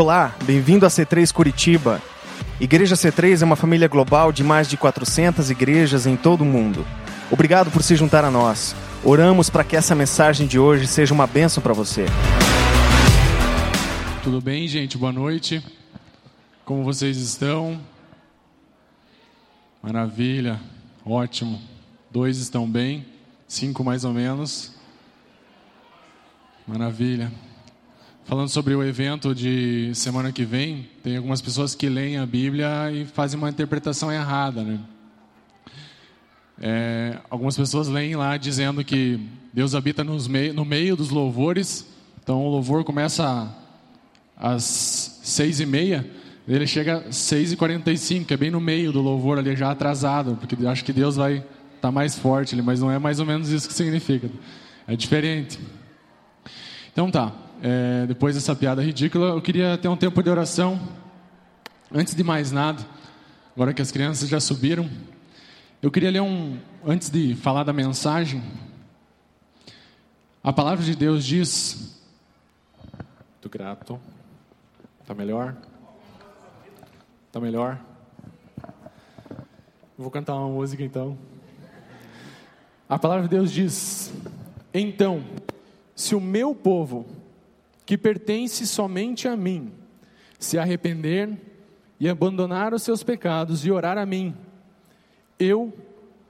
Olá, bem-vindo a C3 Curitiba. Igreja C3 é uma família global de mais de 400 igrejas em todo o mundo. Obrigado por se juntar a nós. Oramos para que essa mensagem de hoje seja uma bênção para você. Tudo bem, gente? Boa noite. Como vocês estão? Maravilha, ótimo. Dois estão bem, cinco mais ou menos. Maravilha. Falando sobre o evento de semana que vem, tem algumas pessoas que leem a Bíblia e fazem uma interpretação errada, né? É, algumas pessoas leem lá dizendo que Deus habita mei no meio dos louvores, então o louvor começa às seis e meia, ele chega às seis e quarenta e cinco, é bem no meio do louvor ali, já atrasado, porque acho que Deus vai estar tá mais forte ali, mas não é mais ou menos isso que significa, é diferente. Então tá, é, depois dessa piada ridícula, eu queria ter um tempo de oração. Antes de mais nada, agora que as crianças já subiram, eu queria ler um, antes de falar da mensagem, a palavra de Deus diz, muito grato, tá melhor? Tá melhor? Vou cantar uma música então. A palavra de Deus diz: Então, se o meu povo, que pertence somente a mim, se arrepender e abandonar os seus pecados e orar a mim, eu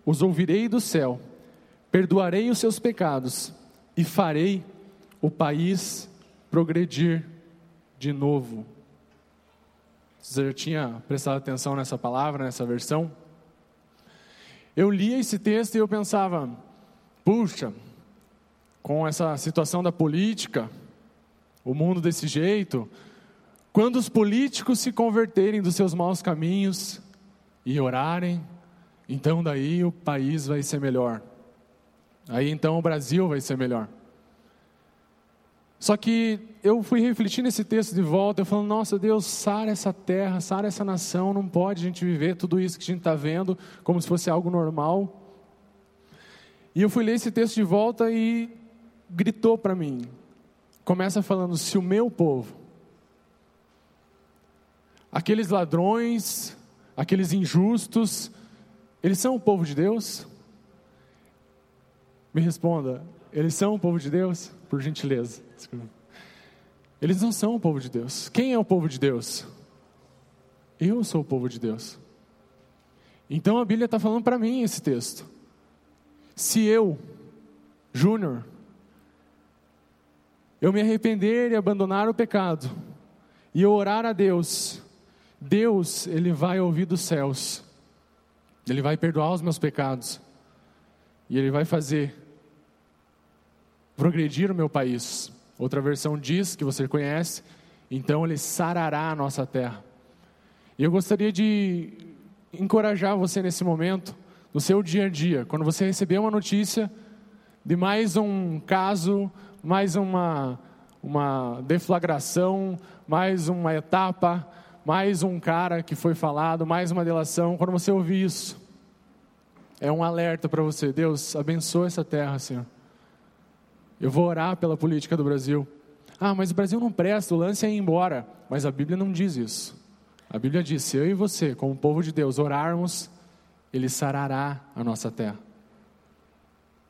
os ouvirei do céu, perdoarei os seus pecados e farei o país progredir de novo. Você já tinha prestado atenção nessa palavra, nessa versão? Eu lia esse texto e eu pensava, puxa, com essa situação da política, o mundo desse jeito, quando os políticos se converterem dos seus maus caminhos e orarem, então daí o país vai ser melhor. Aí então o Brasil vai ser melhor. Só que eu fui refletir nesse texto de volta, eu falando, nossa Deus, sara essa terra, sara essa nação, não pode a gente viver tudo isso que a gente está vendo como se fosse algo normal. E eu fui ler esse texto de volta e gritou para mim, começa falando: se o meu povo, aqueles ladrões, aqueles injustos, eles são o povo de Deus? Me responda, eles são o povo de Deus? Por gentileza. Eles não são o povo de Deus. Quem é o povo de Deus? Eu sou o povo de Deus. Então a Bíblia está falando para mim esse texto. Se eu, Júnior, eu me arrepender e abandonar o pecado e orar a Deus, Deus, ele vai ouvir dos céus. Ele vai perdoar os meus pecados. E ele vai fazer progredir o meu país. Outra versão diz que você conhece, então ele sarará a nossa terra. E eu gostaria de encorajar você nesse momento, no seu dia a dia, quando você receber uma notícia de mais um caso mais uma, uma deflagração, mais uma etapa, mais um cara que foi falado, mais uma delação. Quando você ouvir isso, é um alerta para você: Deus, abençoa essa terra, Senhor. Eu vou orar pela política do Brasil. Ah, mas o Brasil não presta, o lance é ir embora. Mas a Bíblia não diz isso. A Bíblia diz: se eu e você, como povo de Deus, orarmos, Ele sarará a nossa terra.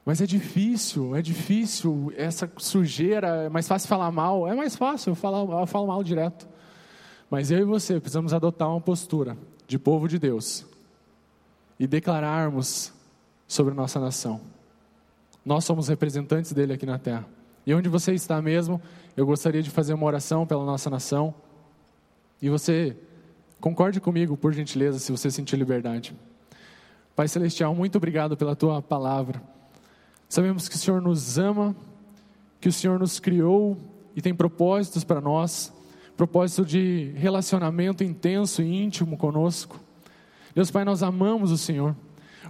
Mas é difícil, é difícil, essa sujeira, é mais fácil falar mal, é mais fácil, eu falo, eu falo mal direto. Mas eu e você precisamos adotar uma postura de povo de Deus e declararmos sobre nossa nação. Nós somos representantes dele aqui na terra. E onde você está mesmo, eu gostaria de fazer uma oração pela nossa nação. E você concorde comigo, por gentileza, se você sentir liberdade. Pai Celestial, muito obrigado pela tua palavra. Sabemos que o Senhor nos ama, que o Senhor nos criou e tem propósitos para nós propósito de relacionamento intenso e íntimo conosco. Deus Pai, nós amamos o Senhor.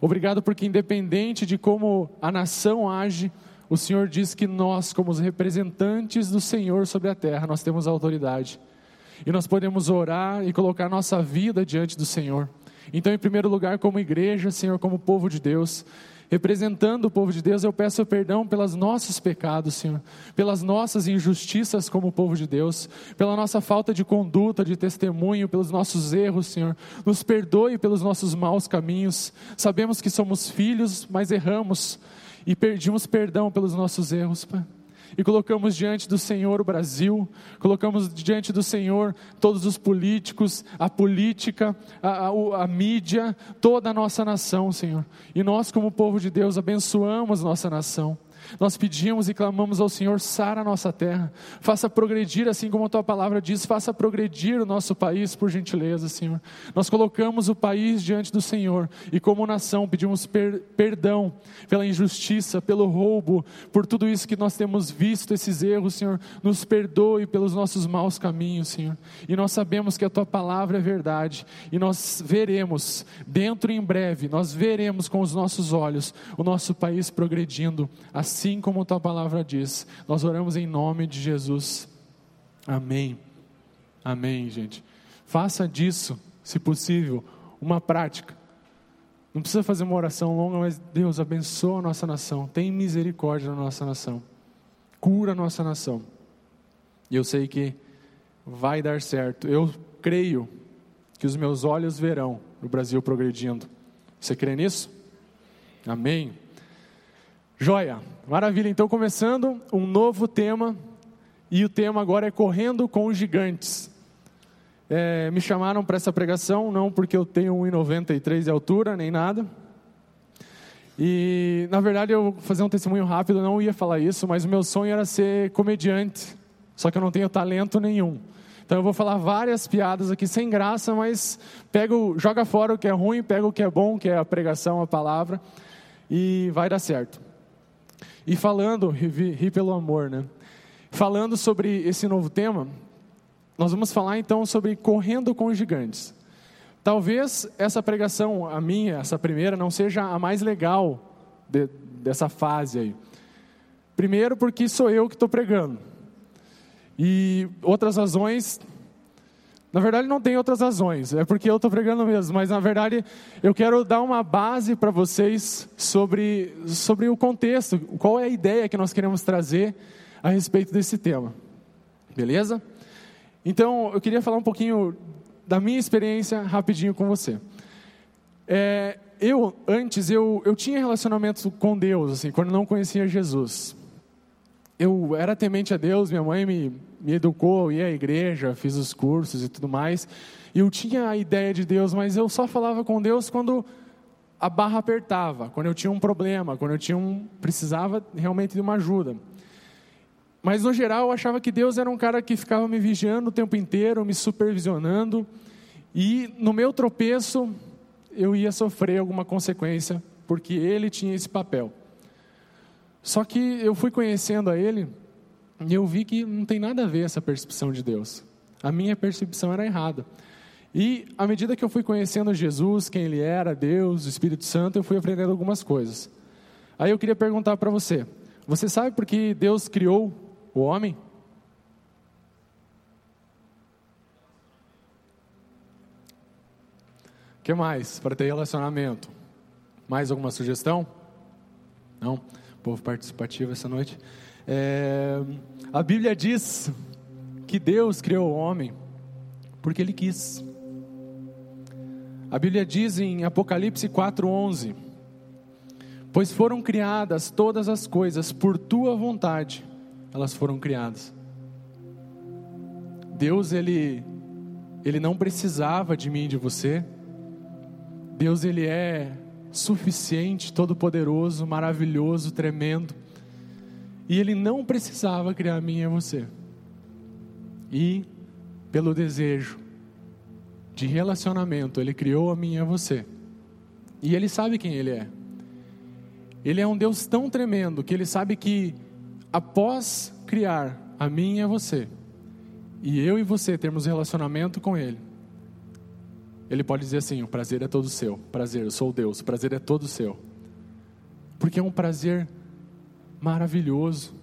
Obrigado porque, independente de como a nação age, o Senhor diz que nós, como os representantes do Senhor sobre a terra, nós temos autoridade. E nós podemos orar e colocar nossa vida diante do Senhor. Então, em primeiro lugar, como igreja, Senhor, como povo de Deus, Representando o povo de Deus, eu peço perdão pelos nossos pecados, Senhor, pelas nossas injustiças como povo de Deus, pela nossa falta de conduta, de testemunho, pelos nossos erros, Senhor. Nos perdoe pelos nossos maus caminhos. Sabemos que somos filhos, mas erramos e pedimos perdão pelos nossos erros, Pai e colocamos diante do Senhor o Brasil, colocamos diante do Senhor todos os políticos, a política, a, a, a, mídia, toda a nossa nação, Senhor. E nós, como povo de Deus, abençoamos nossa nação. Nós pedimos e clamamos ao Senhor, sara a nossa terra, faça progredir, assim como a tua palavra diz, faça progredir o nosso país, por gentileza, Senhor. Nós colocamos o país diante do Senhor e, como nação, pedimos per perdão pela injustiça, pelo roubo, por tudo isso que nós temos visto, esses erros, Senhor. Nos perdoe pelos nossos maus caminhos, Senhor. E nós sabemos que a tua palavra é verdade e nós veremos, dentro em breve, nós veremos com os nossos olhos o nosso país progredindo assim assim como tua palavra diz. Nós oramos em nome de Jesus. Amém. Amém, gente. Faça disso, se possível, uma prática. Não precisa fazer uma oração longa, mas Deus abençoa a nossa nação. Tem misericórdia na nossa nação. Cura a nossa nação. E eu sei que vai dar certo. Eu creio que os meus olhos verão o Brasil progredindo. Você crê nisso? Amém. Joia, maravilha. Então, começando um novo tema, e o tema agora é Correndo com os Gigantes. É, me chamaram para essa pregação, não porque eu tenho 1,93 de altura, nem nada. E, na verdade, eu vou fazer um testemunho rápido, não ia falar isso, mas o meu sonho era ser comediante, só que eu não tenho talento nenhum. Então eu vou falar várias piadas aqui sem graça, mas pego, joga fora o que é ruim, pega o que é bom, que é a pregação, a palavra, e vai dar certo. E falando, ri, ri pelo amor, né? Falando sobre esse novo tema, nós vamos falar então sobre correndo com os gigantes. Talvez essa pregação, a minha, essa primeira, não seja a mais legal de, dessa fase aí. Primeiro, porque sou eu que estou pregando. E outras razões na verdade, não tem outras razões, é porque eu estou pregando mesmo, mas na verdade eu quero dar uma base para vocês sobre, sobre o contexto, qual é a ideia que nós queremos trazer a respeito desse tema, beleza? Então eu queria falar um pouquinho da minha experiência rapidinho com você. É, eu, antes, eu, eu tinha relacionamento com Deus, assim, quando não conhecia Jesus eu era temente a Deus, minha mãe me, me educou, ia à igreja, fiz os cursos e tudo mais. E eu tinha a ideia de Deus, mas eu só falava com Deus quando a barra apertava, quando eu tinha um problema, quando eu tinha um precisava realmente de uma ajuda. Mas no geral eu achava que Deus era um cara que ficava me vigiando o tempo inteiro, me supervisionando, e no meu tropeço eu ia sofrer alguma consequência, porque ele tinha esse papel. Só que eu fui conhecendo a ele e eu vi que não tem nada a ver essa percepção de Deus. A minha percepção era errada. E à medida que eu fui conhecendo Jesus, quem ele era, Deus, o Espírito Santo, eu fui aprendendo algumas coisas. Aí eu queria perguntar para você: você sabe por que Deus criou o homem? O que mais para ter relacionamento? Mais alguma sugestão? Não? povo participativo essa noite. É, a Bíblia diz que Deus criou o homem porque Ele quis. A Bíblia diz em Apocalipse 4:11: Pois foram criadas todas as coisas por tua vontade, elas foram criadas. Deus ele ele não precisava de mim e de você. Deus ele é suficiente, todo-poderoso, maravilhoso, tremendo. E ele não precisava criar a mim e a você. E pelo desejo de relacionamento, ele criou a mim e a você. E ele sabe quem ele é. Ele é um Deus tão tremendo que ele sabe que após criar a mim e a você, e eu e você termos relacionamento com ele, ele pode dizer assim: o prazer é todo seu. Prazer, eu sou Deus, o prazer é todo seu. Porque é um prazer maravilhoso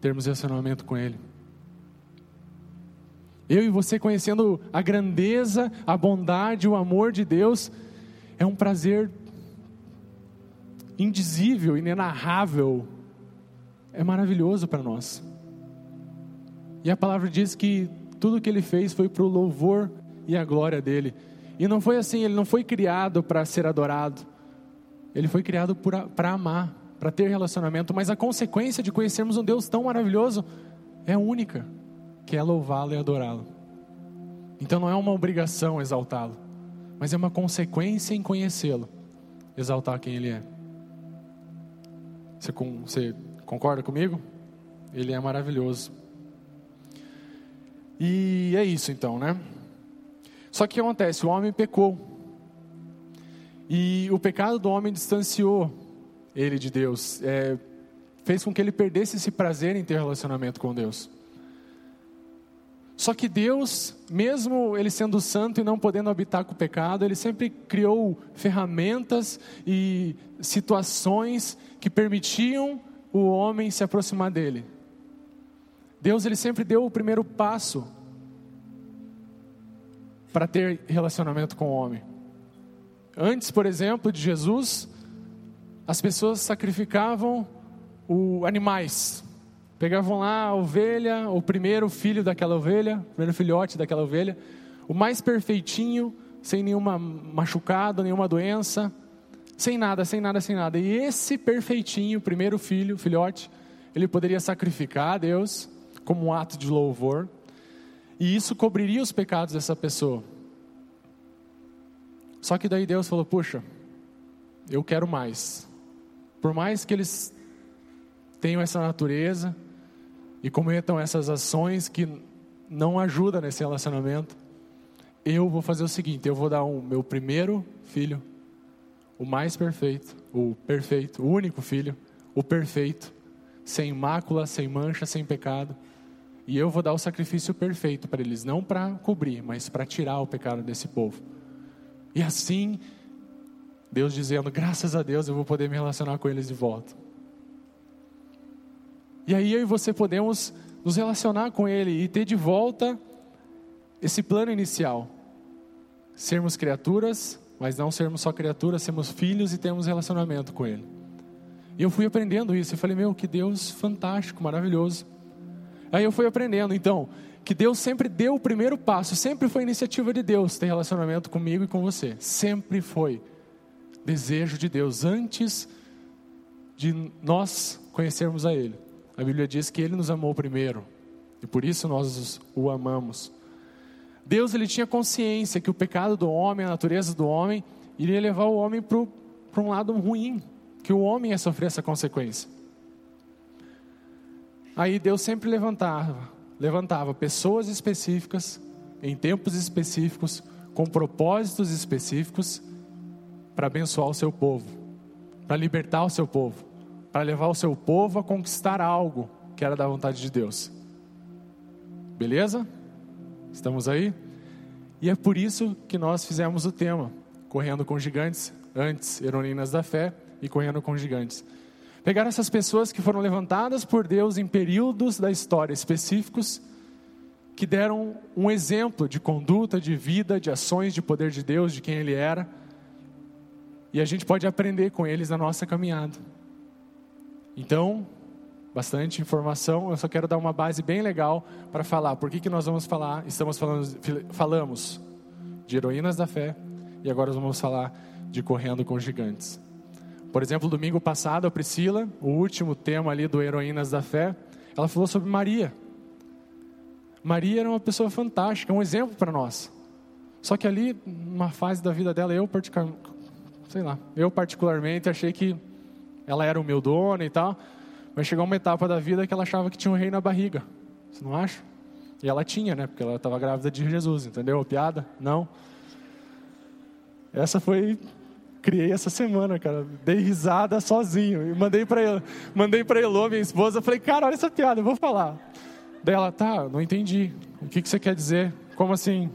termos relacionamento com Ele. Eu e você conhecendo a grandeza, a bondade, o amor de Deus, é um prazer indizível, inenarrável, é maravilhoso para nós. E a palavra diz que tudo que ele fez foi para o louvor e a glória dele. E não foi assim, ele não foi criado para ser adorado. Ele foi criado para amar, para ter relacionamento, mas a consequência de conhecermos um Deus tão maravilhoso é única, que é louvá-lo e adorá-lo. Então não é uma obrigação exaltá-lo, mas é uma consequência em conhecê-lo, exaltar quem ele é. Você, você concorda comigo? Ele é maravilhoso. E é isso então, né? Só que o que acontece? O homem pecou. E o pecado do homem distanciou ele de Deus. É, fez com que ele perdesse esse prazer em ter relacionamento com Deus. Só que Deus, mesmo ele sendo santo e não podendo habitar com o pecado, ele sempre criou ferramentas e situações que permitiam o homem se aproximar dele. Deus ele sempre deu o primeiro passo para ter relacionamento com o homem. Antes, por exemplo, de Jesus, as pessoas sacrificavam o, animais. Pegavam lá a ovelha, o primeiro filho daquela ovelha, o primeiro filhote daquela ovelha, o mais perfeitinho, sem nenhuma machucado, nenhuma doença, sem nada, sem nada, sem nada. E esse perfeitinho, primeiro filho, filhote, ele poderia sacrificar a Deus como um ato de louvor, e isso cobriria os pecados dessa pessoa. Só que daí Deus falou: Puxa, eu quero mais. Por mais que eles tenham essa natureza e cometam essas ações que não ajudam nesse relacionamento, eu vou fazer o seguinte: eu vou dar o meu primeiro filho, o mais perfeito, o perfeito, o único filho, o perfeito, sem mácula, sem mancha, sem pecado e eu vou dar o sacrifício perfeito para eles, não para cobrir, mas para tirar o pecado desse povo. E assim, Deus dizendo: graças a Deus eu vou poder me relacionar com eles de volta. E aí eu e você podemos nos relacionar com Ele e ter de volta esse plano inicial. Sermos criaturas, mas não sermos só criaturas, sermos filhos e termos relacionamento com Ele. E eu fui aprendendo isso e falei: meu, que Deus fantástico, maravilhoso. Aí eu fui aprendendo, então, que Deus sempre deu o primeiro passo, sempre foi iniciativa de Deus ter relacionamento comigo e com você. Sempre foi desejo de Deus antes de nós conhecermos a Ele. A Bíblia diz que Ele nos amou primeiro e por isso nós o amamos. Deus ele tinha consciência que o pecado do homem, a natureza do homem, iria levar o homem para um lado ruim, que o homem ia sofrer essa consequência. Aí Deus sempre levantava, levantava pessoas específicas, em tempos específicos, com propósitos específicos, para abençoar o seu povo, para libertar o seu povo, para levar o seu povo a conquistar algo que era da vontade de Deus. Beleza? Estamos aí? E é por isso que nós fizemos o tema Correndo com Gigantes, antes Heroínas da Fé e Correndo com Gigantes. Pegaram essas pessoas que foram levantadas por Deus em períodos da história específicos, que deram um exemplo de conduta, de vida, de ações, de poder de Deus, de quem Ele era, e a gente pode aprender com eles na nossa caminhada. Então, bastante informação, eu só quero dar uma base bem legal para falar por que, que nós vamos falar, estamos falando, falamos de heroínas da fé, e agora vamos falar de correndo com gigantes. Por exemplo, domingo passado, a Priscila, o último tema ali do Heroínas da Fé, ela falou sobre Maria. Maria era uma pessoa fantástica, um exemplo para nós. Só que ali, numa fase da vida dela, eu sei lá, eu particularmente achei que ela era o meu dono e tal, mas chegou uma etapa da vida que ela achava que tinha um rei na barriga. Você não acha? E ela tinha, né? Porque ela estava grávida de Jesus, entendeu? Piada? Não. Essa foi criei essa semana, cara. Dei risada sozinho. E mandei pra, ele, mandei pra Elô, minha esposa. Falei, cara, olha essa piada, eu vou falar. Daí ela, tá, não entendi. O que, que você quer dizer? Como assim?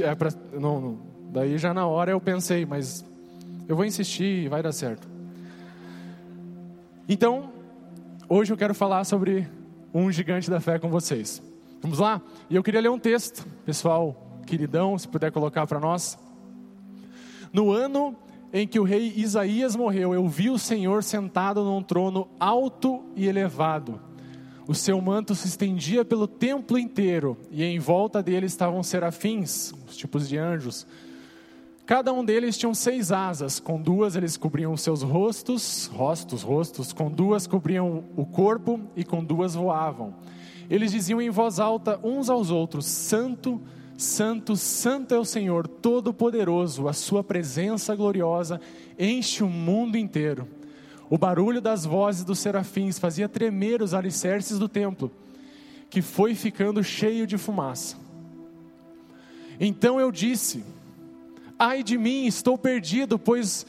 É pra, não, não. Daí já na hora eu pensei, mas eu vou insistir e vai dar certo. Então, hoje eu quero falar sobre um gigante da fé com vocês. Vamos lá? E eu queria ler um texto, pessoal, queridão, se puder colocar para nós. No ano em que o rei Isaías morreu, eu vi o Senhor sentado num trono alto e elevado. O seu manto se estendia pelo templo inteiro, e em volta dele estavam serafins, os tipos de anjos. Cada um deles tinha seis asas, com duas eles cobriam seus rostos, rostos, rostos, com duas cobriam o corpo e com duas voavam. Eles diziam em voz alta uns aos outros: Santo, Santo, Santo é o Senhor Todo-Poderoso, a Sua presença gloriosa enche o mundo inteiro. O barulho das vozes dos serafins fazia tremer os alicerces do templo, que foi ficando cheio de fumaça. Então eu disse: Ai de mim, estou perdido, pois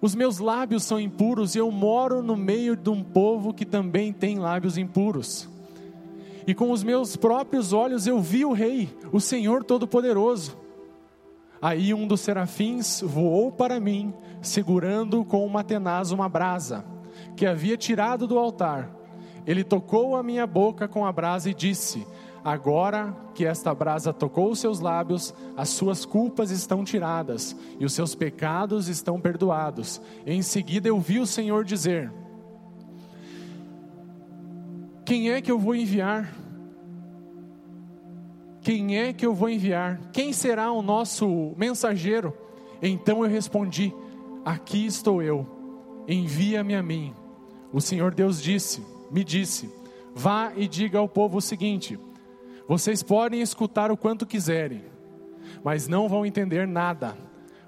os meus lábios são impuros e eu moro no meio de um povo que também tem lábios impuros e com os meus próprios olhos eu vi o Rei, o Senhor Todo-Poderoso. Aí um dos serafins voou para mim, segurando com uma tenaz uma brasa, que havia tirado do altar. Ele tocou a minha boca com a brasa e disse: Agora que esta brasa tocou os seus lábios, as suas culpas estão tiradas e os seus pecados estão perdoados. Em seguida eu vi o Senhor dizer: quem é que eu vou enviar? Quem é que eu vou enviar? Quem será o nosso mensageiro? Então eu respondi: Aqui estou eu, envia-me a mim. O Senhor Deus disse, me disse: Vá e diga ao povo o seguinte: Vocês podem escutar o quanto quiserem, mas não vão entender nada.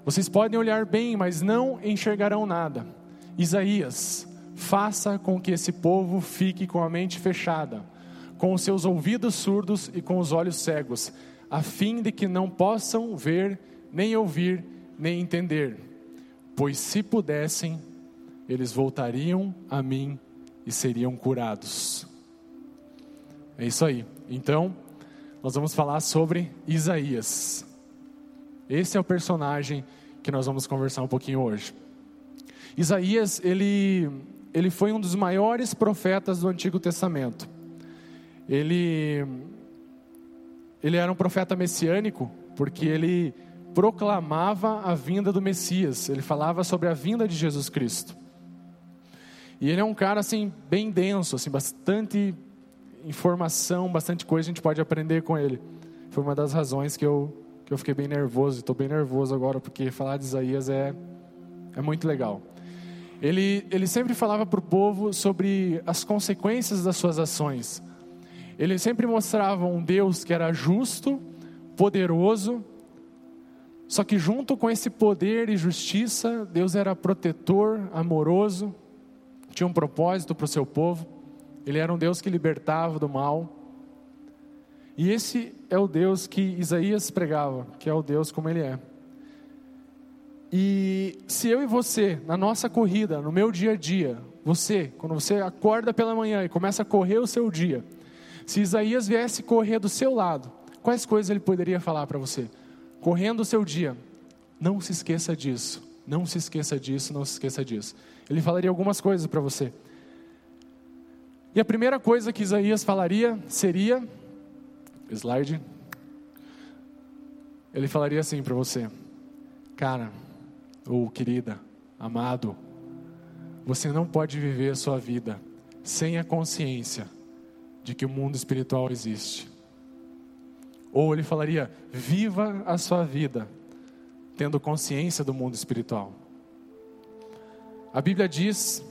Vocês podem olhar bem, mas não enxergarão nada. Isaías faça com que esse povo fique com a mente fechada, com os seus ouvidos surdos e com os olhos cegos, a fim de que não possam ver, nem ouvir, nem entender. Pois se pudessem, eles voltariam a mim e seriam curados. É isso aí. Então, nós vamos falar sobre Isaías. Esse é o personagem que nós vamos conversar um pouquinho hoje. Isaías, ele ele foi um dos maiores profetas do Antigo Testamento. Ele, ele era um profeta messiânico, porque ele proclamava a vinda do Messias, ele falava sobre a vinda de Jesus Cristo. E ele é um cara assim bem denso, assim bastante informação, bastante coisa a gente pode aprender com ele. Foi uma das razões que eu que eu fiquei bem nervoso, estou bem nervoso agora porque falar de Isaías é é muito legal. Ele, ele sempre falava para o povo sobre as consequências das suas ações. Ele sempre mostrava um Deus que era justo, poderoso, só que junto com esse poder e justiça, Deus era protetor, amoroso, tinha um propósito para o seu povo. Ele era um Deus que libertava do mal. E esse é o Deus que Isaías pregava, que é o Deus como ele é. E se eu e você, na nossa corrida, no meu dia a dia, você, quando você acorda pela manhã e começa a correr o seu dia, se Isaías viesse correr do seu lado, quais coisas ele poderia falar para você? Correndo o seu dia, não se esqueça disso, não se esqueça disso, não se esqueça disso. Ele falaria algumas coisas para você. E a primeira coisa que Isaías falaria seria, slide, ele falaria assim para você, cara, ou querida, amado, você não pode viver a sua vida sem a consciência de que o mundo espiritual existe. Ou ele falaria: viva a sua vida tendo consciência do mundo espiritual. A Bíblia diz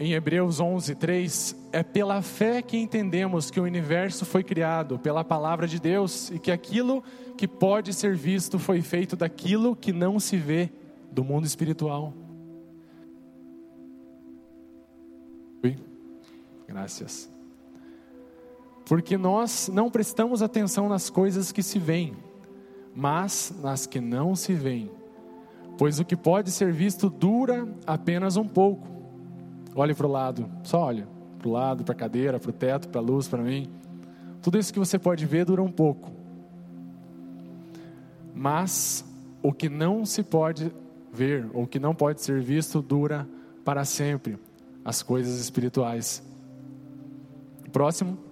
em Hebreus 11, 3, é pela fé que entendemos que o universo foi criado, pela palavra de Deus, e que aquilo que pode ser visto foi feito daquilo que não se vê, do mundo espiritual. Graças. Porque nós não prestamos atenção nas coisas que se veem, mas nas que não se veem. Pois o que pode ser visto dura apenas um pouco Olhe para o lado, só olhe para o lado, para a cadeira, para o teto, para a luz, para mim. Tudo isso que você pode ver dura um pouco. Mas o que não se pode ver, ou que não pode ser visto, dura para sempre. As coisas espirituais. Próximo.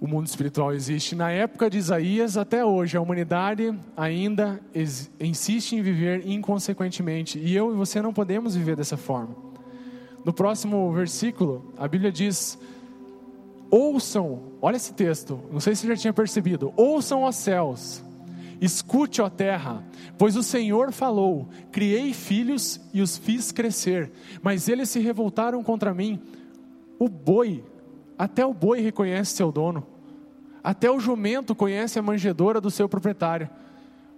O mundo espiritual existe. Na época de Isaías até hoje, a humanidade ainda insiste em viver inconsequentemente. E eu e você não podemos viver dessa forma. No próximo versículo, a Bíblia diz: Ouçam, olha esse texto, não sei se você já tinha percebido. Ouçam os céus, escute, ó terra, pois o Senhor falou: Criei filhos e os fiz crescer, mas eles se revoltaram contra mim. O boi até o boi reconhece seu dono. Até o jumento conhece a manjedora do seu proprietário.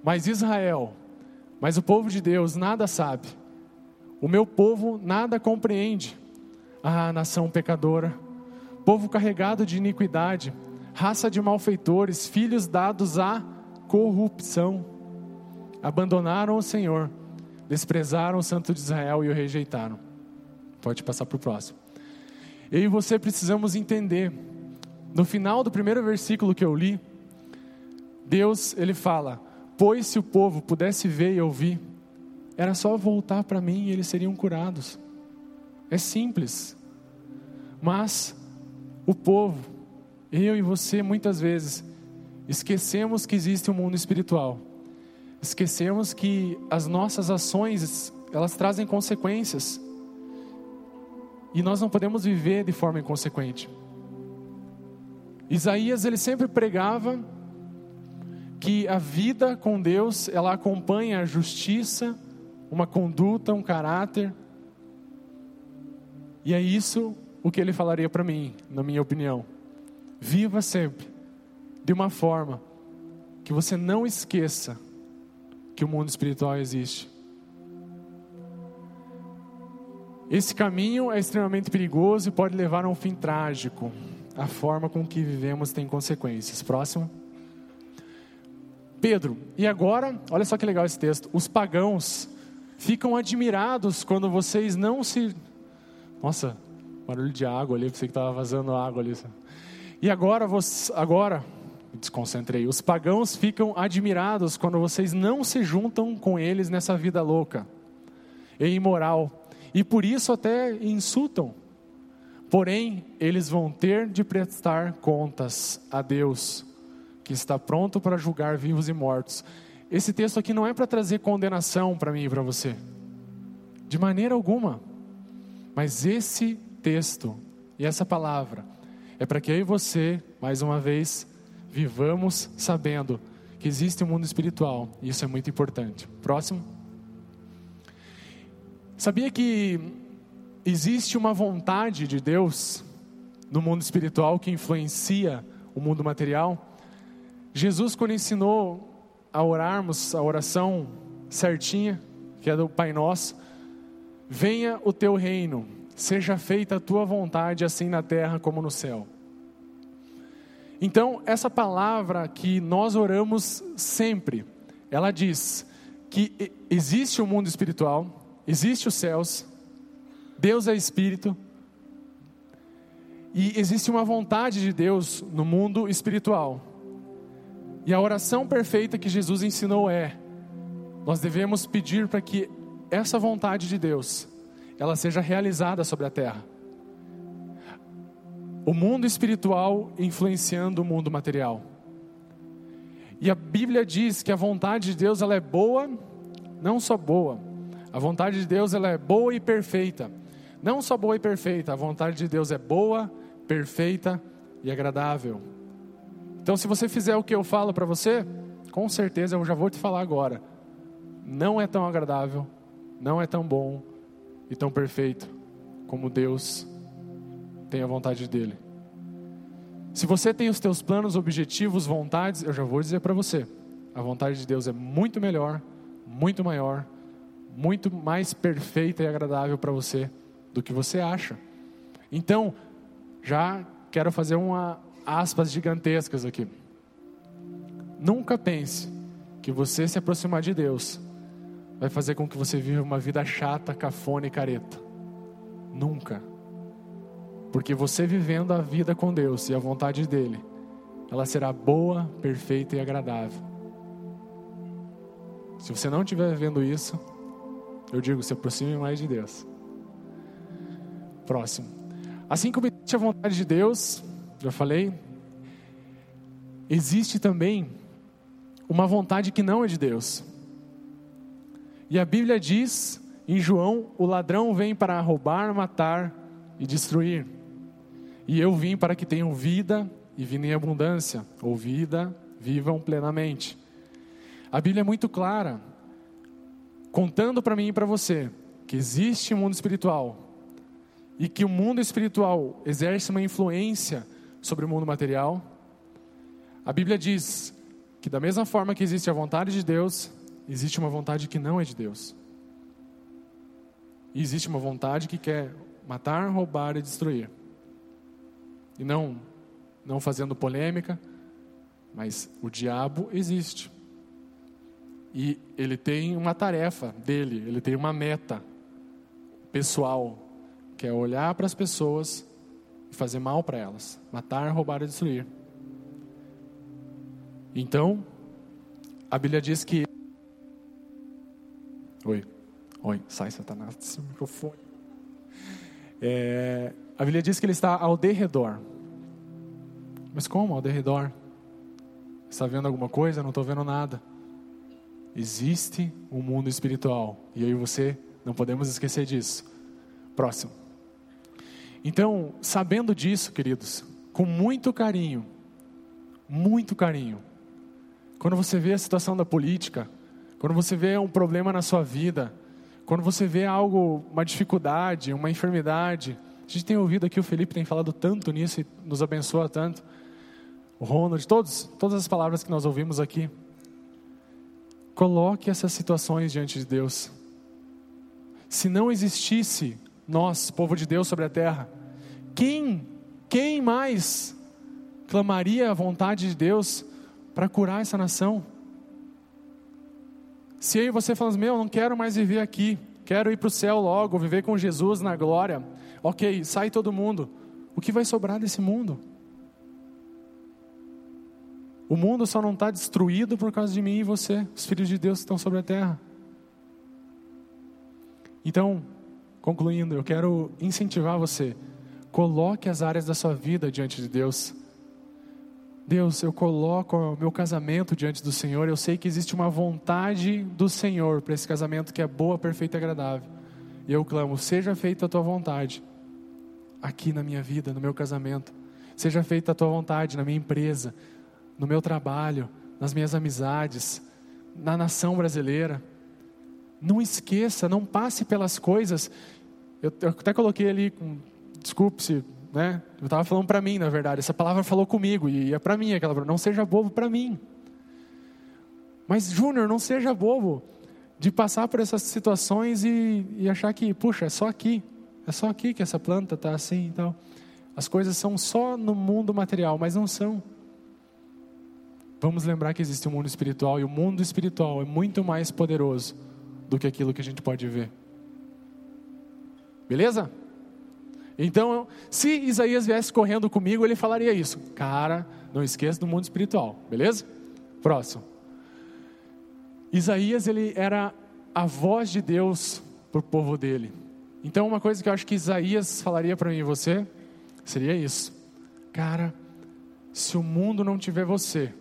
Mas Israel, mas o povo de Deus nada sabe. O meu povo nada compreende. Ah, nação pecadora, povo carregado de iniquidade, raça de malfeitores, filhos dados à corrupção. Abandonaram o Senhor, desprezaram o Santo de Israel e o rejeitaram. Pode passar para o próximo. Eu e você precisamos entender. No final do primeiro versículo que eu li, Deus, ele fala: "Pois se o povo pudesse ver e ouvir, era só voltar para mim e eles seriam curados". É simples. Mas o povo, eu e você muitas vezes esquecemos que existe um mundo espiritual. Esquecemos que as nossas ações, elas trazem consequências. E nós não podemos viver de forma inconsequente. Isaías ele sempre pregava que a vida com Deus, ela acompanha a justiça, uma conduta, um caráter. E é isso o que ele falaria para mim, na minha opinião. Viva sempre de uma forma que você não esqueça que o mundo espiritual existe. Esse caminho é extremamente perigoso e pode levar a um fim trágico. A forma com que vivemos tem consequências. Próximo. Pedro, e agora, olha só que legal esse texto. Os pagãos ficam admirados quando vocês não se. Nossa, barulho de água ali, pensei que estava vazando água ali. E agora, você, agora, desconcentrei. Os pagãos ficam admirados quando vocês não se juntam com eles nessa vida louca e imoral e por isso até insultam. Porém, eles vão ter de prestar contas a Deus, que está pronto para julgar vivos e mortos. Esse texto aqui não é para trazer condenação para mim e para você, de maneira alguma. Mas esse texto e essa palavra é para que eu e você, mais uma vez, vivamos sabendo que existe um mundo espiritual. E isso é muito importante. Próximo. Sabia que existe uma vontade de Deus no mundo espiritual que influencia o mundo material? Jesus, quando ensinou a orarmos a oração certinha, que é do Pai Nosso, venha o teu reino, seja feita a tua vontade, assim na terra como no céu. Então, essa palavra que nós oramos sempre, ela diz que existe o um mundo espiritual, Existe os céus, Deus é espírito, e existe uma vontade de Deus no mundo espiritual. E a oração perfeita que Jesus ensinou é: nós devemos pedir para que essa vontade de Deus ela seja realizada sobre a terra. O mundo espiritual influenciando o mundo material. E a Bíblia diz que a vontade de Deus ela é boa, não só boa, a vontade de Deus ela é boa e perfeita. Não só boa e perfeita, a vontade de Deus é boa, perfeita e agradável. Então, se você fizer o que eu falo para você, com certeza eu já vou te falar agora. Não é tão agradável, não é tão bom e tão perfeito como Deus tem a vontade dele. Se você tem os teus planos, objetivos, vontades, eu já vou dizer para você, a vontade de Deus é muito melhor, muito maior muito mais perfeita e agradável para você do que você acha. Então, já quero fazer uma aspas gigantescas aqui. Nunca pense que você se aproximar de Deus vai fazer com que você viva uma vida chata, cafona e careta. Nunca. Porque você vivendo a vida com Deus e a vontade dele, ela será boa, perfeita e agradável. Se você não estiver vivendo isso, eu digo, se aproxime mais de Deus. Próximo. Assim como existe a vontade de Deus, já falei, existe também uma vontade que não é de Deus. E a Bíblia diz em João: o ladrão vem para roubar, matar e destruir. E eu vim para que tenham vida e vida em abundância, ou vida, vivam plenamente. A Bíblia é muito clara, contando para mim e para você, que existe um mundo espiritual e que o mundo espiritual exerce uma influência sobre o mundo material. A Bíblia diz que, da mesma forma que existe a vontade de Deus, existe uma vontade que não é de Deus. E existe uma vontade que quer matar, roubar e destruir. E não não fazendo polêmica, mas o diabo existe. E ele tem uma tarefa dele, ele tem uma meta pessoal, que é olhar para as pessoas e fazer mal para elas, matar, roubar e destruir. Então, a Bíblia diz que Oi. Oi, sai Satanás desse microfone. É, a Bíblia diz que ele está ao derredor. Mas como ao derredor? Está vendo alguma coisa? Não estou vendo nada. Existe um mundo espiritual. E eu e você não podemos esquecer disso. Próximo. Então, sabendo disso, queridos, com muito carinho, muito carinho, quando você vê a situação da política, quando você vê um problema na sua vida, quando você vê algo, uma dificuldade, uma enfermidade, a gente tem ouvido aqui, o Felipe tem falado tanto nisso e nos abençoa tanto o Ronald, todos, todas as palavras que nós ouvimos aqui. Coloque essas situações diante de Deus. Se não existisse nós, povo de Deus sobre a terra, quem, quem mais clamaria a vontade de Deus para curar essa nação? Se e você falamos, meu, não quero mais viver aqui, quero ir para o céu logo, viver com Jesus na glória, ok, sai todo mundo, o que vai sobrar desse mundo? O mundo só não está destruído por causa de mim e você, os filhos de Deus que estão sobre a terra. Então, concluindo, eu quero incentivar você. Coloque as áreas da sua vida diante de Deus. Deus, eu coloco o meu casamento diante do Senhor. Eu sei que existe uma vontade do Senhor para esse casamento que é boa, perfeita e agradável. E eu clamo: seja feita a tua vontade aqui na minha vida, no meu casamento. Seja feita a tua vontade na minha empresa, no meu trabalho, nas minhas amizades, na nação brasileira. Não esqueça, não passe pelas coisas. Eu, eu até coloquei ali, desculpe-se, né? Eu estava falando para mim, na verdade. Essa palavra falou comigo e é para mim aquela palavra. Não seja bobo para mim. Mas, Júnior, não seja bobo de passar por essas situações e, e, achar que, puxa, é só aqui. É só aqui que essa planta está assim e tal. As coisas são só no mundo material, mas não são. Vamos lembrar que existe um mundo espiritual e o mundo espiritual é muito mais poderoso do que aquilo que a gente pode ver. Beleza? Então, se Isaías viesse correndo comigo, ele falaria isso. Cara, não esqueça do mundo espiritual, beleza? Próximo. Isaías, ele era a voz de Deus para o povo dele. Então, uma coisa que eu acho que Isaías falaria para mim e você seria isso. Cara, se o mundo não tiver você,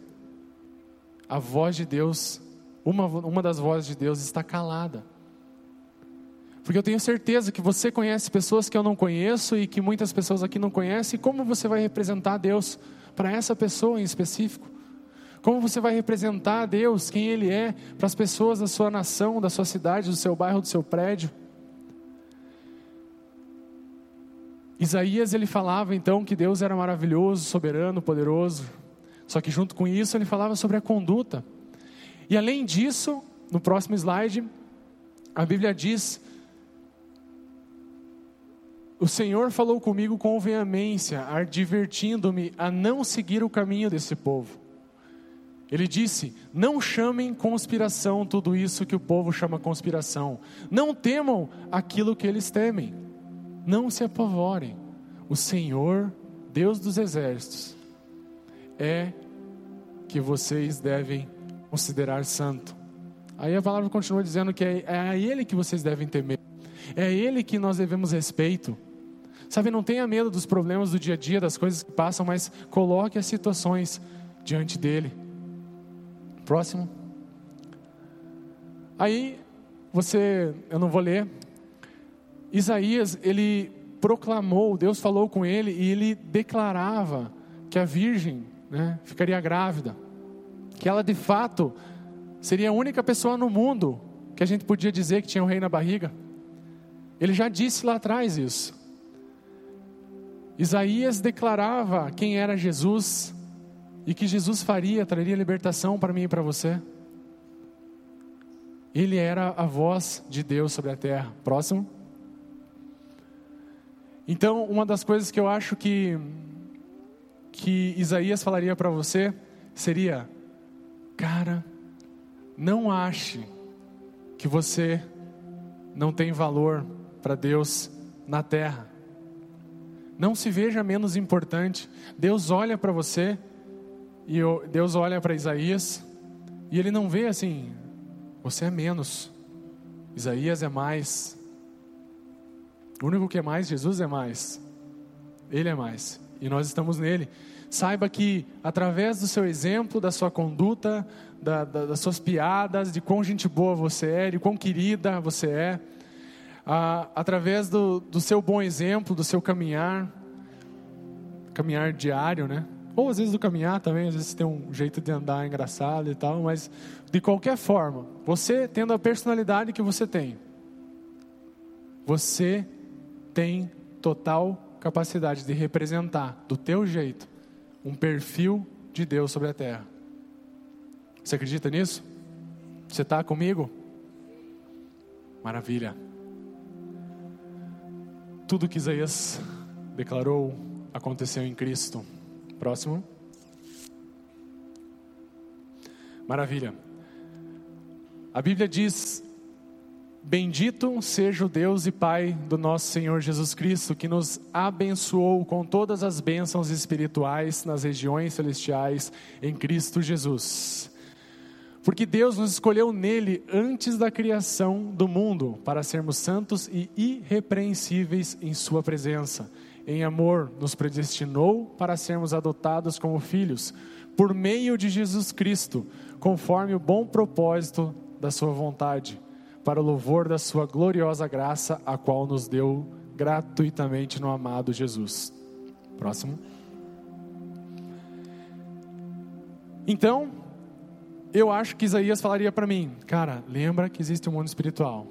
a voz de Deus, uma, uma das vozes de Deus está calada. Porque eu tenho certeza que você conhece pessoas que eu não conheço e que muitas pessoas aqui não conhecem. Como você vai representar Deus para essa pessoa em específico? Como você vai representar Deus, quem Ele é, para as pessoas da sua nação, da sua cidade, do seu bairro, do seu prédio? Isaías ele falava então que Deus era maravilhoso, soberano, poderoso, só que junto com isso ele falava sobre a conduta. E além disso, no próximo slide, a Bíblia diz: O Senhor falou comigo com veemência, advertindo-me a não seguir o caminho desse povo. Ele disse: Não chamem conspiração tudo isso que o povo chama conspiração. Não temam aquilo que eles temem. Não se apavorem. O Senhor, Deus dos exércitos, é que vocês devem considerar santo. Aí a palavra continua dizendo que é, é a Ele que vocês devem temer, é a Ele que nós devemos respeito. Sabe, não tenha medo dos problemas do dia a dia, das coisas que passam, mas coloque as situações diante dele. Próximo. Aí, você, eu não vou ler. Isaías, ele proclamou, Deus falou com ele e ele declarava que a virgem né, ficaria grávida, que ela de fato seria a única pessoa no mundo que a gente podia dizer que tinha um rei na barriga. Ele já disse lá atrás isso. Isaías declarava quem era Jesus e que Jesus faria, traria libertação para mim e para você. Ele era a voz de Deus sobre a terra. Próximo. Então, uma das coisas que eu acho que que Isaías falaria para você seria: cara, não ache que você não tem valor para Deus na terra. Não se veja menos importante. Deus olha para você e Deus olha para Isaías e ele não vê assim, você é menos. Isaías é mais. O único que é mais, Jesus é mais. Ele é mais. E nós estamos nele. Saiba que através do seu exemplo, da sua conduta, da, da, das suas piadas, de quão gente boa você é, de quão querida você é, ah, através do, do seu bom exemplo, do seu caminhar, caminhar diário, né? Ou às vezes do caminhar também, às vezes tem um jeito de andar engraçado e tal, mas de qualquer forma, você tendo a personalidade que você tem, você tem total capacidade de representar do teu jeito um perfil de Deus sobre a terra. Você acredita nisso? Você está comigo? Maravilha. Tudo que Isaías declarou aconteceu em Cristo. Próximo. Maravilha. A Bíblia diz Bendito seja o Deus e Pai do nosso Senhor Jesus Cristo, que nos abençoou com todas as bênçãos espirituais nas regiões celestiais em Cristo Jesus. Porque Deus nos escolheu nele antes da criação do mundo para sermos santos e irrepreensíveis em Sua presença. Em amor, nos predestinou para sermos adotados como filhos, por meio de Jesus Cristo, conforme o bom propósito da Sua vontade para o louvor da Sua gloriosa graça, a qual nos deu gratuitamente no amado Jesus. Próximo. Então, eu acho que Isaías falaria para mim, cara, lembra que existe um mundo espiritual.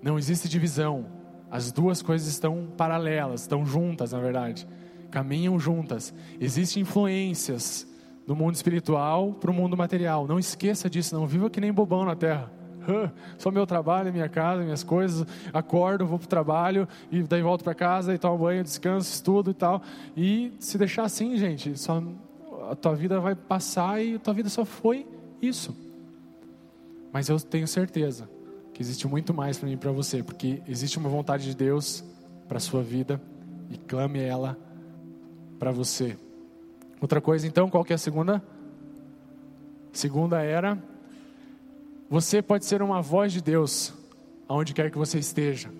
Não existe divisão. As duas coisas estão paralelas, estão juntas, na verdade. Caminham juntas. Existem influências do mundo espiritual para o mundo material. Não esqueça disso, não viva que nem bobão na terra só meu trabalho, minha casa, minhas coisas. Acordo, vou para o trabalho e daí volto para casa e tomo banho, descanso, estudo e tal. E se deixar assim, gente, só, a tua vida vai passar e a tua vida só foi isso. Mas eu tenho certeza que existe muito mais para mim e para você, porque existe uma vontade de Deus para a sua vida e clame ela para você. Outra coisa, então, qual que é a segunda? Segunda era você pode ser uma voz de Deus aonde quer que você esteja.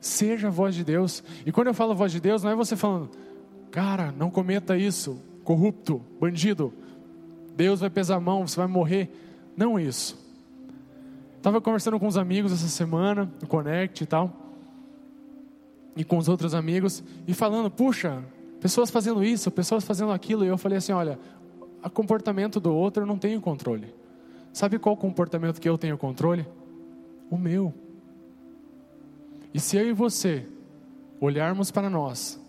Seja a voz de Deus. E quando eu falo voz de Deus, não é você falando, cara, não cometa isso, corrupto, bandido. Deus vai pesar a mão, você vai morrer. Não isso. Estava conversando com os amigos essa semana, no Connect e tal, e com os outros amigos, e falando, puxa, pessoas fazendo isso, pessoas fazendo aquilo, e eu falei assim: olha, o comportamento do outro eu não tenho controle. Sabe qual comportamento que eu tenho controle? O meu. E se eu e você olharmos para nós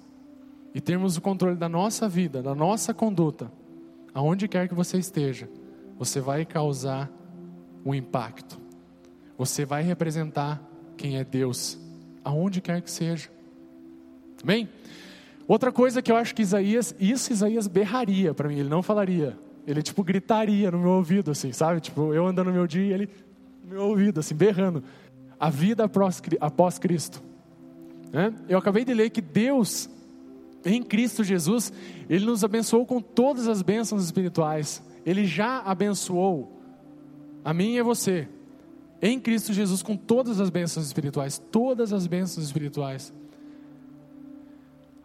e termos o controle da nossa vida, da nossa conduta, aonde quer que você esteja, você vai causar um impacto. Você vai representar quem é Deus, aonde quer que seja. Amém? Outra coisa que eu acho que Isaías, isso Isaías berraria para mim, ele não falaria, ele, tipo, gritaria no meu ouvido, assim, sabe? Tipo, eu andando no meu dia e ele no meu ouvido, assim, berrando. A vida após Cristo. Né? Eu acabei de ler que Deus, em Cristo Jesus, Ele nos abençoou com todas as bênçãos espirituais. Ele já abençoou a mim e a você. Em Cristo Jesus, com todas as bênçãos espirituais. Todas as bênçãos espirituais.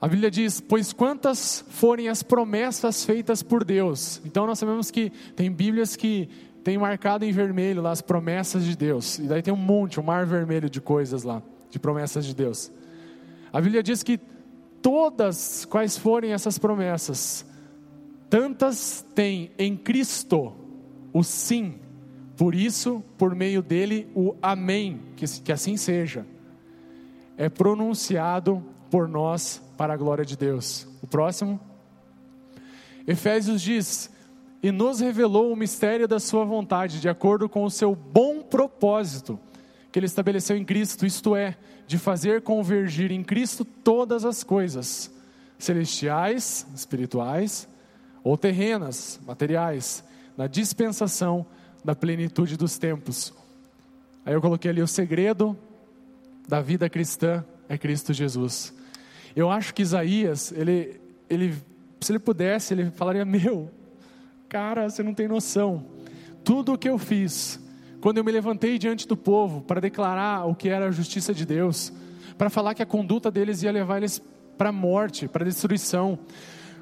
A Bíblia diz: Pois quantas forem as promessas feitas por Deus. Então nós sabemos que tem Bíblias que tem marcado em vermelho lá as promessas de Deus. E daí tem um monte, um mar vermelho de coisas lá, de promessas de Deus. A Bíblia diz que todas quais forem essas promessas, tantas tem em Cristo o sim. Por isso, por meio dele, o amém, que, que assim seja, é pronunciado por nós para a glória de Deus. O próximo. Efésios diz: E nos revelou o mistério da Sua vontade, de acordo com o seu bom propósito, que Ele estabeleceu em Cristo, isto é, de fazer convergir em Cristo todas as coisas, celestiais, espirituais, ou terrenas, materiais, na dispensação da plenitude dos tempos. Aí eu coloquei ali o segredo da vida cristã é Cristo Jesus. Eu acho que Isaías, ele, ele, se ele pudesse, ele falaria: Meu, cara, você não tem noção. Tudo o que eu fiz, quando eu me levantei diante do povo para declarar o que era a justiça de Deus, para falar que a conduta deles ia levar eles para a morte, para a destruição,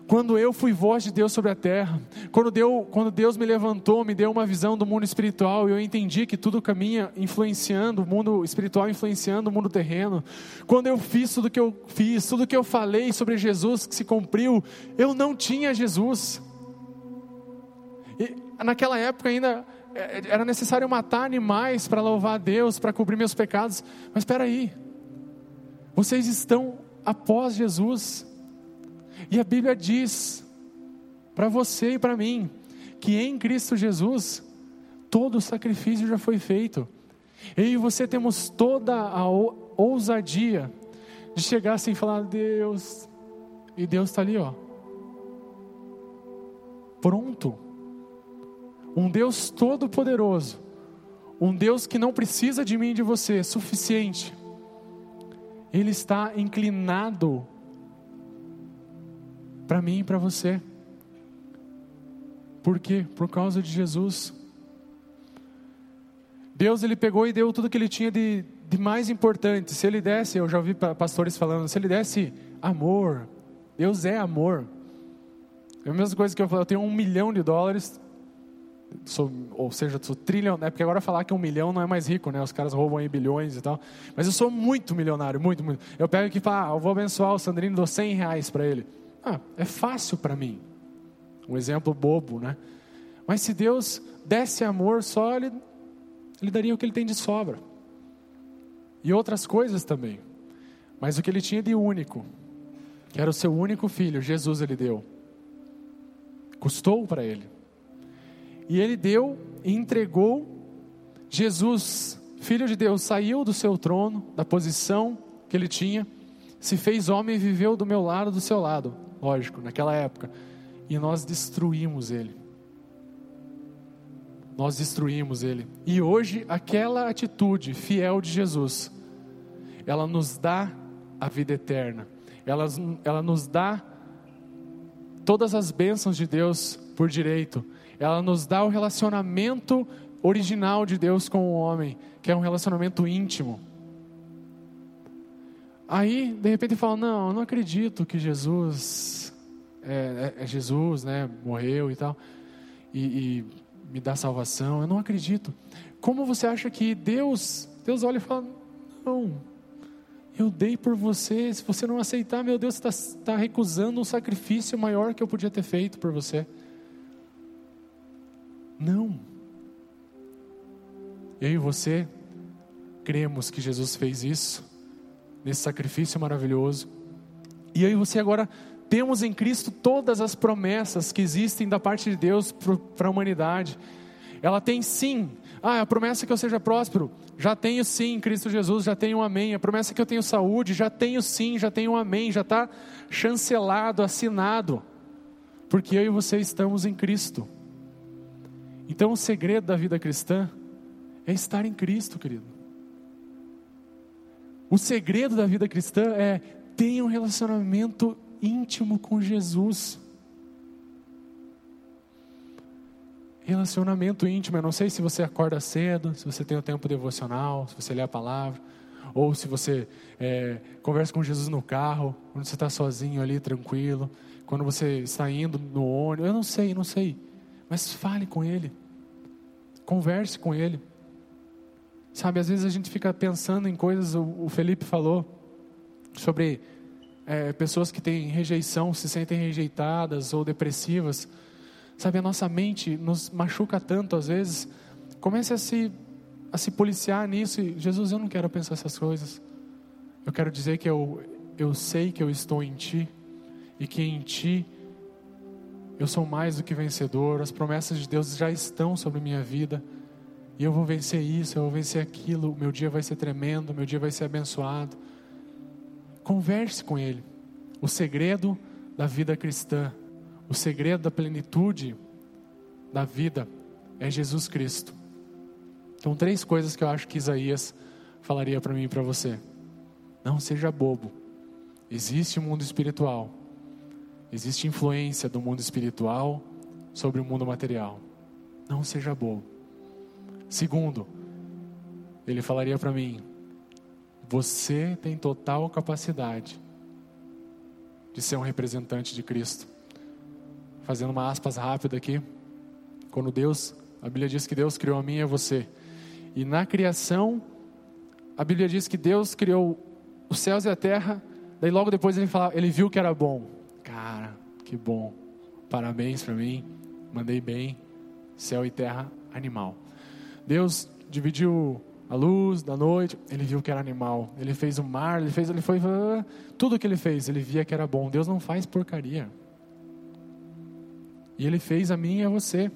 quando eu fui voz de Deus sobre a terra, quando, deu, quando Deus me levantou, me deu uma visão do mundo espiritual, e eu entendi que tudo caminha influenciando, o mundo espiritual influenciando o mundo terreno. Quando eu fiz tudo que eu fiz, tudo que eu falei sobre Jesus que se cumpriu, eu não tinha Jesus. E naquela época ainda é, era necessário matar animais para louvar a Deus, para cobrir meus pecados. Mas espera aí, vocês estão após Jesus. E a Bíblia diz para você e para mim que em Cristo Jesus todo o sacrifício já foi feito. Eu e você temos toda a ousadia de chegar assim e falar: Deus, e Deus está ali, ó, pronto. Um Deus todo-poderoso, um Deus que não precisa de mim e de você, é suficiente. Ele está inclinado para mim e para você. Por quê? Por causa de Jesus. Deus ele pegou e deu tudo que ele tinha de, de mais importante. Se ele desse, eu já ouvi pastores falando, se ele desse amor, Deus é amor. É a mesma coisa que eu falei, eu tenho um milhão de dólares, sou, ou seja, sou trilionário, é porque agora falar que um milhão não é mais rico, né? Os caras roubam aí bilhões e tal. Mas eu sou muito milionário, muito, muito. Eu pego aqui e falo, ah, eu vou abençoar o Sandrino, dou 100 reais para ele. Ah, é fácil para mim. Um exemplo bobo, né? Mas se Deus desse amor só, ele, ele daria o que ele tem de sobra. E outras coisas também. Mas o que ele tinha de único, que era o seu único filho, Jesus ele deu. Custou para ele. E ele deu e entregou Jesus, filho de Deus, saiu do seu trono, da posição que ele tinha, se fez homem e viveu do meu lado, do seu lado lógico, naquela época. E nós destruímos ele. Nós destruímos ele. E hoje, aquela atitude fiel de Jesus, ela nos dá a vida eterna. Ela, ela nos dá todas as bênçãos de Deus por direito. Ela nos dá o relacionamento original de Deus com o homem, que é um relacionamento íntimo. Aí, de repente, fala: Não, eu não acredito que Jesus é, é, é Jesus, né? Morreu e tal, e, e, me dá salvação. Eu não acredito. Como você acha que Deus, Deus olha e fala: Não, eu dei por você. Se você não aceitar, meu Deus, está tá recusando um sacrifício maior que eu podia ter feito por você. Não. Eu e você cremos que Jesus fez isso nesse sacrifício maravilhoso. E eu e você agora temos em Cristo todas as promessas que existem da parte de Deus para a humanidade. Ela tem sim. Ah, a promessa que eu seja próspero, já tenho sim em Cristo Jesus, já tenho um amém. A promessa que eu tenho saúde, já tenho sim, já tenho um amém, já está chancelado, assinado. Porque eu e você estamos em Cristo. Então o segredo da vida cristã é estar em Cristo, querido. O segredo da vida cristã é ter um relacionamento íntimo com Jesus. Relacionamento íntimo. Eu não sei se você acorda cedo, se você tem o um tempo devocional, se você lê a palavra, Ou se você é, conversa com Jesus no carro, quando você está sozinho ali, tranquilo, quando você está indo no ônibus, eu não sei, não sei. Mas fale com Ele, converse com Ele. Sabe, às vezes a gente fica pensando em coisas, o, Felipe falou sobre é, pessoas que têm rejeição, se sentem rejeitadas ou depressivas. Sabe, a nossa mente nos machuca tanto às vezes. Comece a se, a se policiar nisso. E, Jesus, eu não quero pensar essas coisas. Eu quero dizer que eu, eu sei que eu estou em Ti e que em Ti eu sou mais do que vencedor. As promessas de Deus já estão sobre minha vida. E eu vou vencer isso, eu vou vencer aquilo, meu dia vai ser tremendo, meu dia vai ser abençoado. Converse com Ele. O segredo da vida cristã, o segredo da plenitude da vida é Jesus Cristo. Então, três coisas que eu acho que Isaías falaria para mim e para você. Não seja bobo. Existe o um mundo espiritual. Existe influência do mundo espiritual sobre o mundo material. Não seja bobo. Segundo, ele falaria para mim: você tem total capacidade de ser um representante de Cristo. Fazendo uma aspas rápida aqui. Quando Deus, a Bíblia diz que Deus criou a mim e a você. E na criação, a Bíblia diz que Deus criou os céus e a terra. Daí logo depois ele fala, ele viu que era bom. Cara, que bom. Parabéns para mim. Mandei bem. Céu e terra, animal. Deus dividiu a luz da noite, ele viu que era animal. Ele fez o mar, ele fez, ele foi tudo que ele fez, ele via que era bom. Deus não faz porcaria. E ele fez a mim e a você.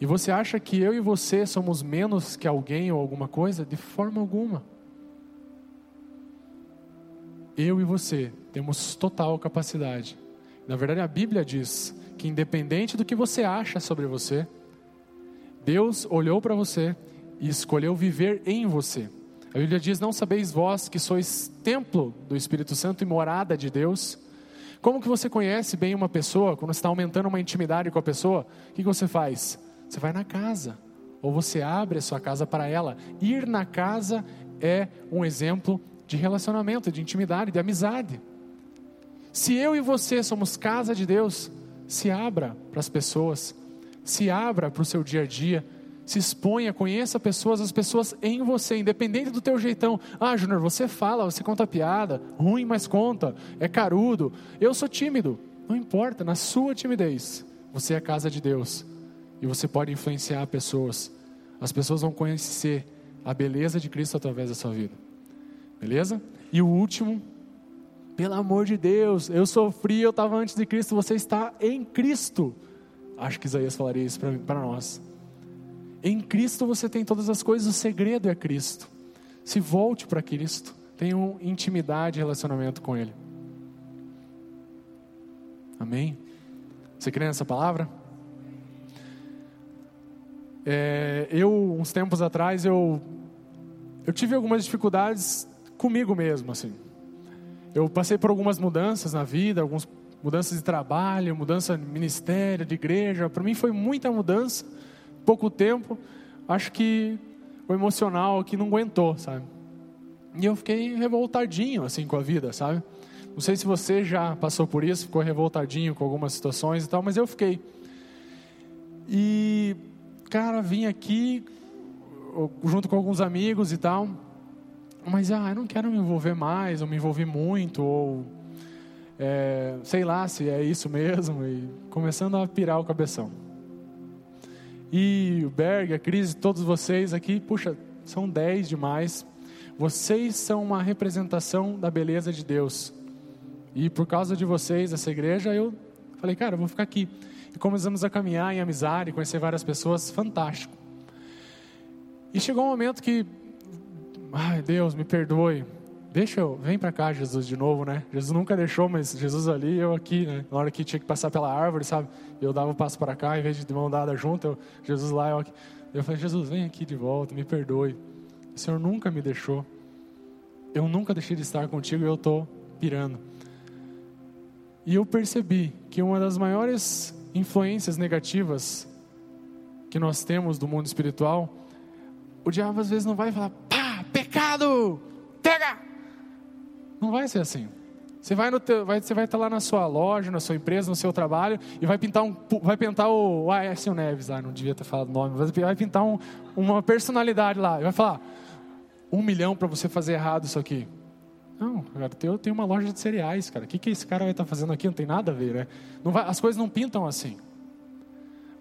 E você acha que eu e você somos menos que alguém ou alguma coisa? De forma alguma. Eu e você temos total capacidade. Na verdade, a Bíblia diz que independente do que você acha sobre você, Deus olhou para você e escolheu viver em você. A Bíblia diz: Não sabeis vós que sois templo do Espírito Santo e morada de Deus? Como que você conhece bem uma pessoa, quando está aumentando uma intimidade com a pessoa, o que, que você faz? Você vai na casa, ou você abre a sua casa para ela. Ir na casa é um exemplo de relacionamento, de intimidade, de amizade. Se eu e você somos casa de Deus, se abra para as pessoas, se abra para o seu dia a dia, se exponha, conheça pessoas, as pessoas em você, independente do teu jeitão. Ah, Júnior, você fala, você conta piada, ruim, mas conta, é carudo. Eu sou tímido, não importa, na sua timidez, você é a casa de Deus e você pode influenciar pessoas. As pessoas vão conhecer a beleza de Cristo através da sua vida. Beleza? E o último, pelo amor de Deus, eu sofri, eu estava antes de Cristo, você está em Cristo. Acho que Isaías falaria isso para nós. Em Cristo você tem todas as coisas, o segredo é Cristo. Se volte para Cristo, tenha intimidade e relacionamento com Ele. Amém? Você crê nessa palavra? É, eu, uns tempos atrás, eu, eu tive algumas dificuldades comigo mesmo, assim. Eu passei por algumas mudanças na vida, algumas mudanças de trabalho, mudança de ministério, de igreja. Para mim foi muita mudança, pouco tempo. Acho que o emocional aqui não aguentou, sabe? E eu fiquei revoltadinho assim com a vida, sabe? Não sei se você já passou por isso, ficou revoltadinho com algumas situações e tal, mas eu fiquei. E, cara, vim aqui junto com alguns amigos e tal, mas ah, eu não quero me envolver mais, ou me envolvi muito, ou é, sei lá se é isso mesmo, e começando a pirar o cabeção. E o Berg, a Cris, todos vocês aqui, puxa, são dez demais. Vocês são uma representação da beleza de Deus. E por causa de vocês, essa igreja, eu falei, cara, eu vou ficar aqui. E começamos a caminhar em amizade, conhecer várias pessoas, fantástico. E chegou um momento que, ai Deus, me perdoe, deixa eu, vem para cá, Jesus, de novo, né? Jesus nunca deixou, mas Jesus ali, eu aqui, né? Na hora que tinha que passar pela árvore, sabe? Eu dava um passo para cá, em vez de mão dada junto, eu, Jesus lá, eu aqui. Eu falei, Jesus, vem aqui de volta, me perdoe. O Senhor nunca me deixou. Eu nunca deixei de estar contigo e eu estou pirando. E eu percebi que uma das maiores influências negativas que nós temos do mundo espiritual, o diabo às vezes não vai falar, pá, pecado, pega! Não vai ser assim. Você vai, no teu, vai, você vai estar lá na sua loja, na sua empresa, no seu trabalho e vai pintar um, vai pintar o Aécio Neves lá, não devia ter falado o nome, mas vai pintar um, uma personalidade lá e vai falar um milhão para você fazer errado isso aqui. Não, cara, eu tenho uma loja de cereais, cara. O que, que esse cara vai estar fazendo aqui? Não tem nada a ver, né? Vai, as coisas não pintam assim.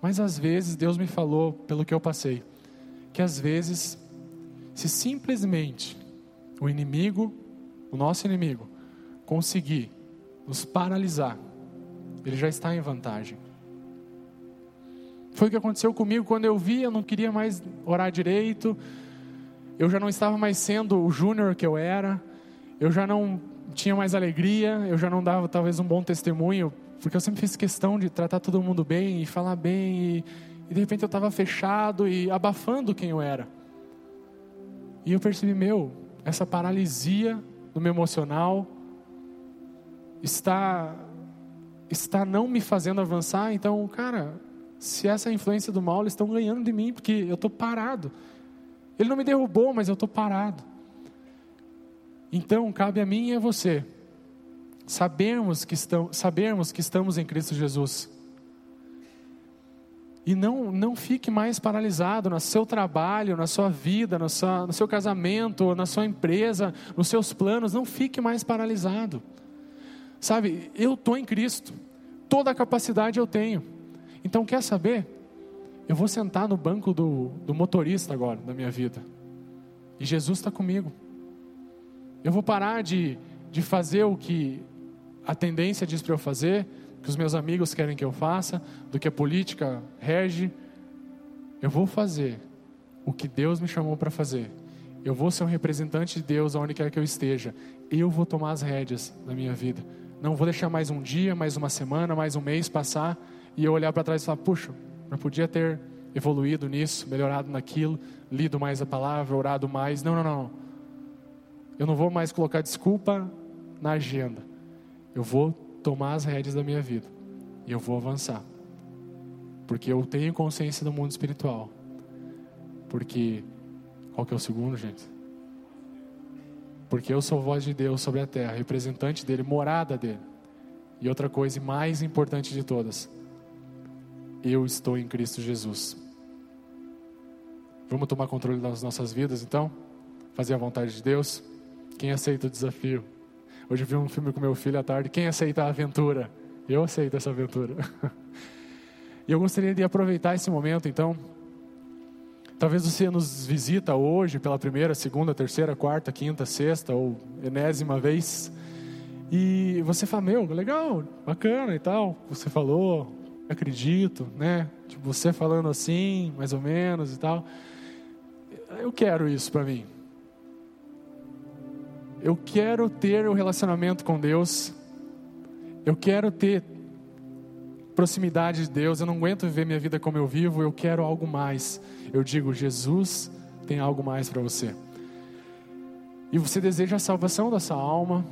Mas às vezes Deus me falou, pelo que eu passei, que às vezes, se simplesmente o inimigo, o nosso inimigo, conseguir nos paralisar, ele já está em vantagem. Foi o que aconteceu comigo quando eu vi, eu não queria mais orar direito, eu já não estava mais sendo o júnior que eu era, eu já não tinha mais alegria, eu já não dava talvez um bom testemunho porque eu sempre fiz questão de tratar todo mundo bem e falar bem, e, e de repente eu estava fechado e abafando quem eu era. E eu percebi, meu, essa paralisia do meu emocional está está não me fazendo avançar. Então, cara, se essa é influência do mal, eles estão ganhando de mim porque eu estou parado. Ele não me derrubou, mas eu estou parado. Então, cabe a mim e a você sabermos que, estamos, sabermos que estamos em Cristo Jesus. E não, não fique mais paralisado no seu trabalho, na sua vida, no, sua, no seu casamento, na sua empresa, nos seus planos. Não fique mais paralisado. Sabe, eu estou em Cristo, toda a capacidade eu tenho. Então, quer saber? Eu vou sentar no banco do, do motorista agora, da minha vida. E Jesus está comigo. Eu vou parar de, de fazer o que a tendência diz para eu fazer, que os meus amigos querem que eu faça, do que a política rege. Eu vou fazer o que Deus me chamou para fazer. Eu vou ser um representante de Deus aonde quer que eu esteja. Eu vou tomar as rédeas da minha vida. Não vou deixar mais um dia, mais uma semana, mais um mês passar e eu olhar para trás e falar: puxa, eu podia ter evoluído nisso, melhorado naquilo, lido mais a palavra, orado mais. Não, não, não. Eu não vou mais colocar desculpa na agenda. Eu vou tomar as rédeas da minha vida e eu vou avançar. Porque eu tenho consciência do mundo espiritual. Porque qual que é o segundo, gente? Porque eu sou voz de Deus sobre a terra, representante dele, morada dele. E outra coisa mais importante de todas, eu estou em Cristo Jesus. Vamos tomar controle das nossas vidas, então? Fazer a vontade de Deus? Quem aceita o desafio? Hoje eu vi um filme com meu filho à tarde. Quem aceita a aventura? Eu aceito essa aventura. e eu gostaria de aproveitar esse momento, então. Talvez você nos visita hoje pela primeira, segunda, terceira, quarta, quinta, sexta ou enésima vez. E você fala, meu, legal, bacana e tal. Você falou, acredito, né? Tipo, você falando assim, mais ou menos e tal. Eu quero isso para mim. Eu quero ter o um relacionamento com Deus. Eu quero ter proximidade de Deus. Eu não aguento viver minha vida como eu vivo. Eu quero algo mais. Eu digo, Jesus tem algo mais para você. E você deseja a salvação da sua alma.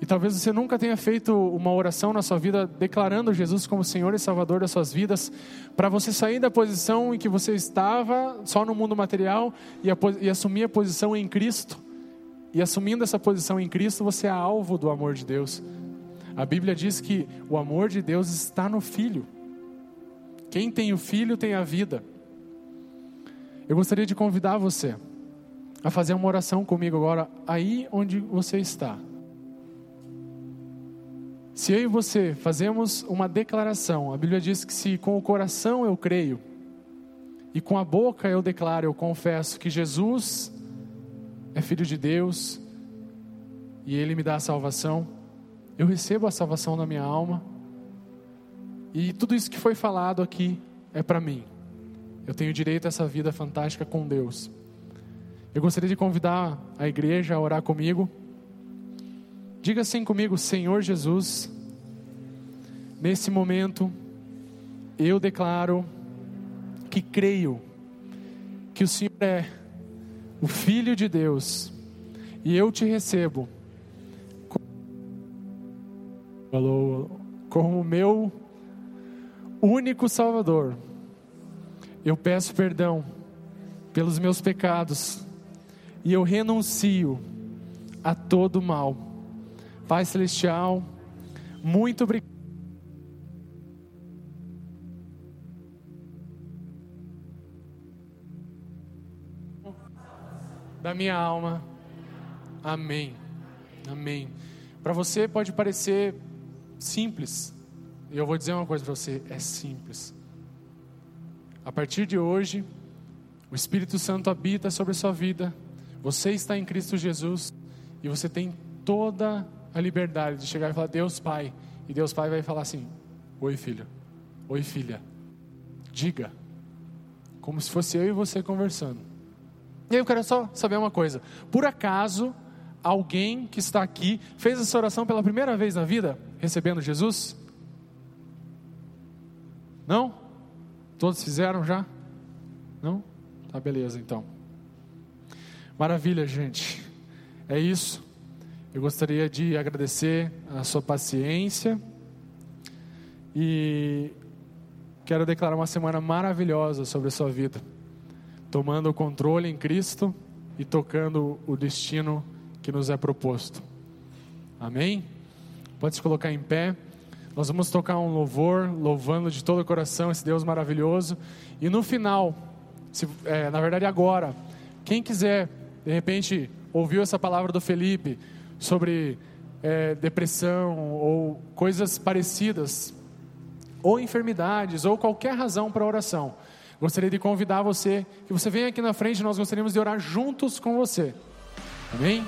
E talvez você nunca tenha feito uma oração na sua vida declarando Jesus como Senhor e Salvador das suas vidas, para você sair da posição em que você estava, só no mundo material, e, a, e assumir a posição em Cristo. E assumindo essa posição em Cristo, você é alvo do amor de Deus. A Bíblia diz que o amor de Deus está no Filho. Quem tem o Filho tem a vida. Eu gostaria de convidar você a fazer uma oração comigo agora, aí onde você está. Se eu e você fazemos uma declaração, a Bíblia diz que se com o coração eu creio e com a boca eu declaro, eu confesso que Jesus é filho de Deus e Ele me dá a salvação. Eu recebo a salvação na minha alma. E tudo isso que foi falado aqui é para mim. Eu tenho direito a essa vida fantástica com Deus. Eu gostaria de convidar a igreja a orar comigo. Diga assim comigo, Senhor Jesus, nesse momento eu declaro que creio que o Senhor é o Filho de Deus, e eu te recebo como meu único Salvador. Eu peço perdão pelos meus pecados. e eu renuncio a todo mal. Pai Celestial, muito obrigado. Da minha alma. Amém. Amém. Para você pode parecer simples. E eu vou dizer uma coisa para você: é simples. A partir de hoje, o Espírito Santo habita sobre a sua vida. Você está em Cristo Jesus e você tem toda a liberdade de chegar e falar: Deus Pai. E Deus Pai vai falar assim: Oi, filho. Oi, filha. Diga. Como se fosse eu e você conversando. E aí eu quero só saber uma coisa: por acaso alguém que está aqui fez essa oração pela primeira vez na vida, recebendo Jesus? Não? Todos fizeram já? Não? Tá beleza então. Maravilha, gente. É isso. Eu gostaria de agradecer a sua paciência e quero declarar uma semana maravilhosa sobre a sua vida, tomando o controle em Cristo e tocando o destino que nos é proposto. Amém? Pode se colocar em pé. Nós vamos tocar um louvor, louvando de todo o coração esse Deus maravilhoso. E no final, se, é, na verdade agora, quem quiser, de repente, ouviu essa palavra do Felipe sobre é, depressão ou coisas parecidas, ou enfermidades, ou qualquer razão para oração, gostaria de convidar você, que você venha aqui na frente, nós gostaríamos de orar juntos com você. Amém?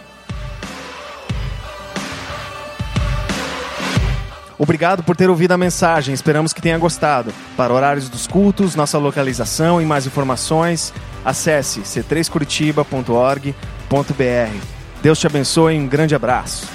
Obrigado por ter ouvido a mensagem, esperamos que tenha gostado. Para horários dos cultos, nossa localização e mais informações, acesse c3curitiba.org.br. Deus te abençoe e um grande abraço.